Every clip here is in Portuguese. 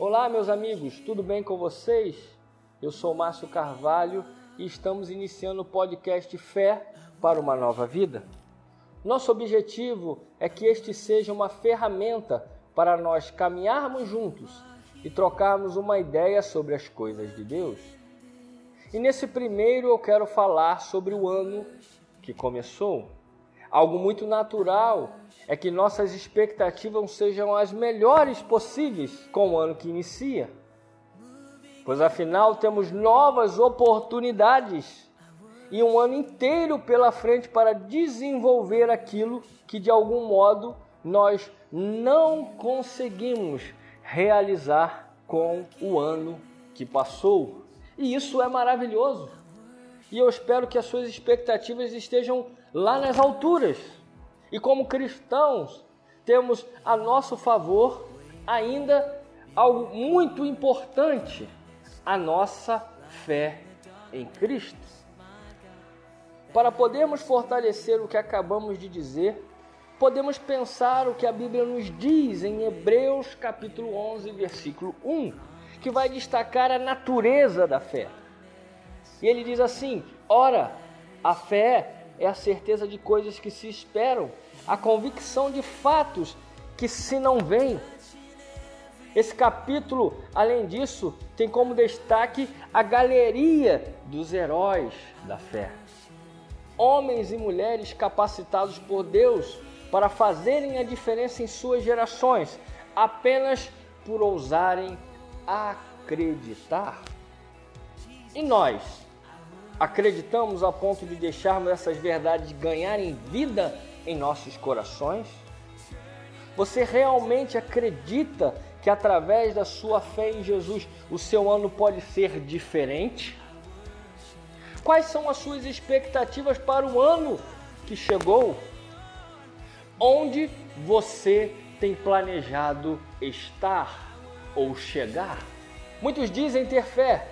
Olá, meus amigos, tudo bem com vocês? Eu sou Márcio Carvalho e estamos iniciando o podcast Fé para uma Nova Vida. Nosso objetivo é que este seja uma ferramenta para nós caminharmos juntos e trocarmos uma ideia sobre as coisas de Deus. E nesse primeiro eu quero falar sobre o ano que começou. Algo muito natural é que nossas expectativas sejam as melhores possíveis com o ano que inicia. Pois afinal temos novas oportunidades e um ano inteiro pela frente para desenvolver aquilo que de algum modo nós não conseguimos realizar com o ano que passou. E isso é maravilhoso. E eu espero que as suas expectativas estejam lá nas alturas. E como cristãos, temos a nosso favor ainda algo muito importante: a nossa fé em Cristo. Para podermos fortalecer o que acabamos de dizer, podemos pensar o que a Bíblia nos diz em Hebreus capítulo 11, versículo 1, que vai destacar a natureza da fé. E ele diz assim: Ora, a fé é a certeza de coisas que se esperam, a convicção de fatos que se não veem. Esse capítulo, além disso, tem como destaque a galeria dos heróis da fé. Homens e mulheres capacitados por Deus para fazerem a diferença em suas gerações, apenas por ousarem acreditar. E nós, acreditamos a ponto de deixarmos essas verdades ganharem vida em nossos corações? Você realmente acredita que através da sua fé em Jesus o seu ano pode ser diferente? Quais são as suas expectativas para o ano que chegou? Onde você tem planejado estar ou chegar? Muitos dizem ter fé,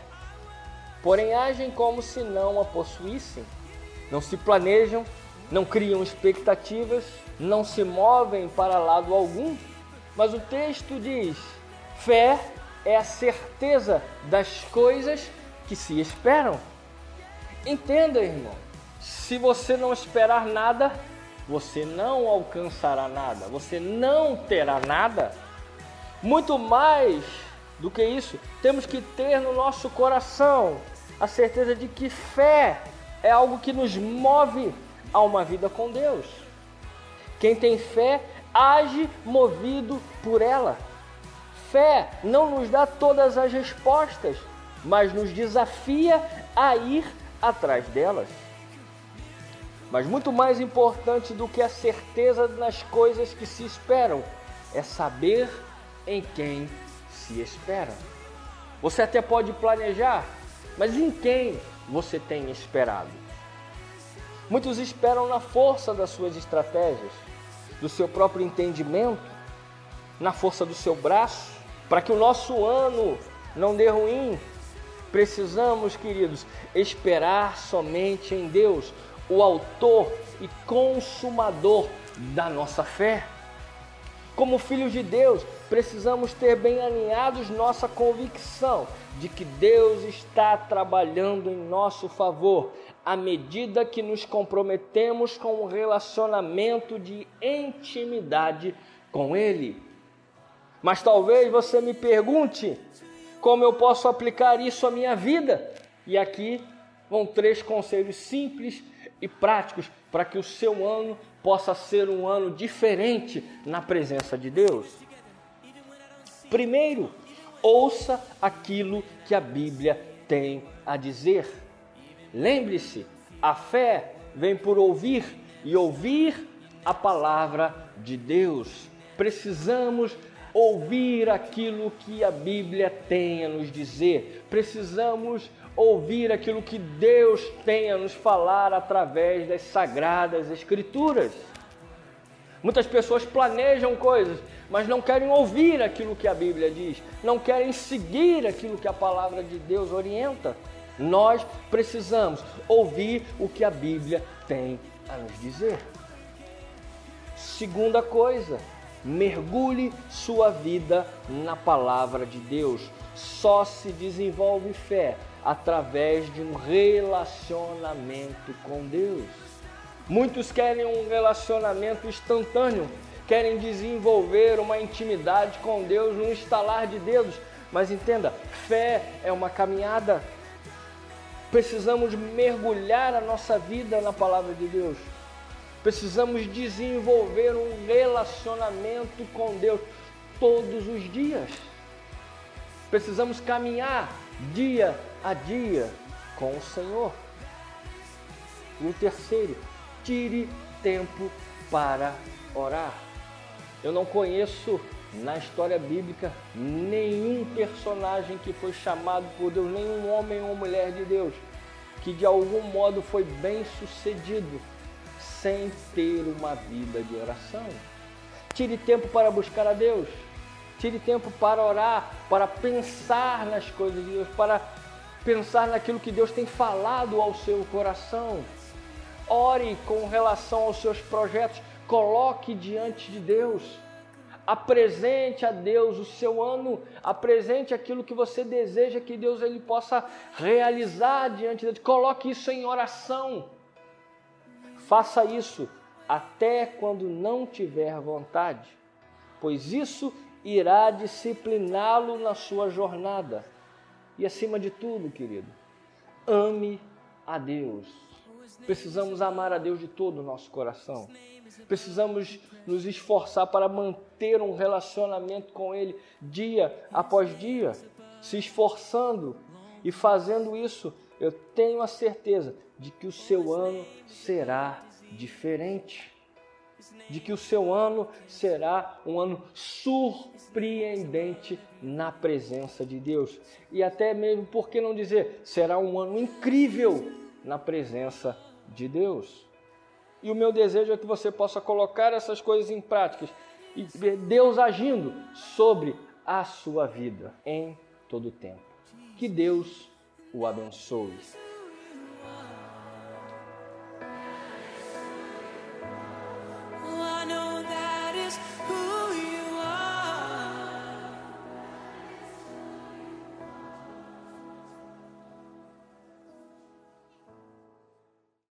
porém agem como se não a possuíssem. Não se planejam, não criam expectativas, não se movem para lado algum. Mas o texto diz: fé é a certeza das coisas que se esperam. Entenda, irmão, se você não esperar nada, você não alcançará nada, você não terá nada. Muito mais do que isso, temos que ter no nosso coração a certeza de que fé é algo que nos move a uma vida com Deus. Quem tem fé age movido por ela. Fé não nos dá todas as respostas, mas nos desafia a ir atrás delas. Mas muito mais importante do que a certeza nas coisas que se esperam é saber em quem se espera. Você até pode planejar, mas em quem você tem esperado? Muitos esperam na força das suas estratégias, do seu próprio entendimento, na força do seu braço, para que o nosso ano não dê ruim. Precisamos, queridos, esperar somente em Deus, o autor e consumador da nossa fé. Como filhos de Deus, precisamos ter bem alinhados nossa convicção de que Deus está trabalhando em nosso favor à medida que nos comprometemos com um relacionamento de intimidade com Ele. Mas talvez você me pergunte como eu posso aplicar isso à minha vida. E aqui vão três conselhos simples e práticos para que o seu ano possa ser um ano diferente na presença de Deus. Primeiro, ouça aquilo que a Bíblia tem a dizer. Lembre-se, a fé vem por ouvir e ouvir a palavra de Deus. Precisamos ouvir aquilo que a Bíblia tem a nos dizer. Precisamos ouvir aquilo que Deus tem a nos falar através das sagradas Escrituras. Muitas pessoas planejam coisas, mas não querem ouvir aquilo que a Bíblia diz, não querem seguir aquilo que a palavra de Deus orienta. Nós precisamos ouvir o que a Bíblia tem a nos dizer. Segunda coisa, Mergulhe sua vida na palavra de Deus. Só se desenvolve fé através de um relacionamento com Deus. Muitos querem um relacionamento instantâneo, querem desenvolver uma intimidade com Deus no estalar de dedos. Mas entenda, fé é uma caminhada. Precisamos mergulhar a nossa vida na palavra de Deus. Precisamos desenvolver um relacionamento com Deus todos os dias. Precisamos caminhar dia a dia com o Senhor. E o terceiro, tire tempo para orar. Eu não conheço na história bíblica nenhum personagem que foi chamado por Deus, nenhum homem ou mulher de Deus, que de algum modo foi bem sucedido sem ter uma vida de oração. Tire tempo para buscar a Deus. Tire tempo para orar, para pensar nas coisas de Deus, para pensar naquilo que Deus tem falado ao seu coração. Ore com relação aos seus projetos, coloque diante de Deus. Apresente a Deus o seu ano, apresente aquilo que você deseja que Deus ele possa realizar diante de Deus. Coloque isso em oração. Faça isso até quando não tiver vontade, pois isso irá discipliná-lo na sua jornada. E acima de tudo, querido, ame a Deus. Precisamos amar a Deus de todo o nosso coração. Precisamos nos esforçar para manter um relacionamento com Ele dia após dia, se esforçando e fazendo isso. Eu tenho a certeza de que o seu ano será diferente, de que o seu ano será um ano surpreendente na presença de Deus. E até mesmo, por que não dizer, será um ano incrível na presença de Deus. E o meu desejo é que você possa colocar essas coisas em práticas e ver Deus agindo sobre a sua vida em todo o tempo. Que Deus o abençoe.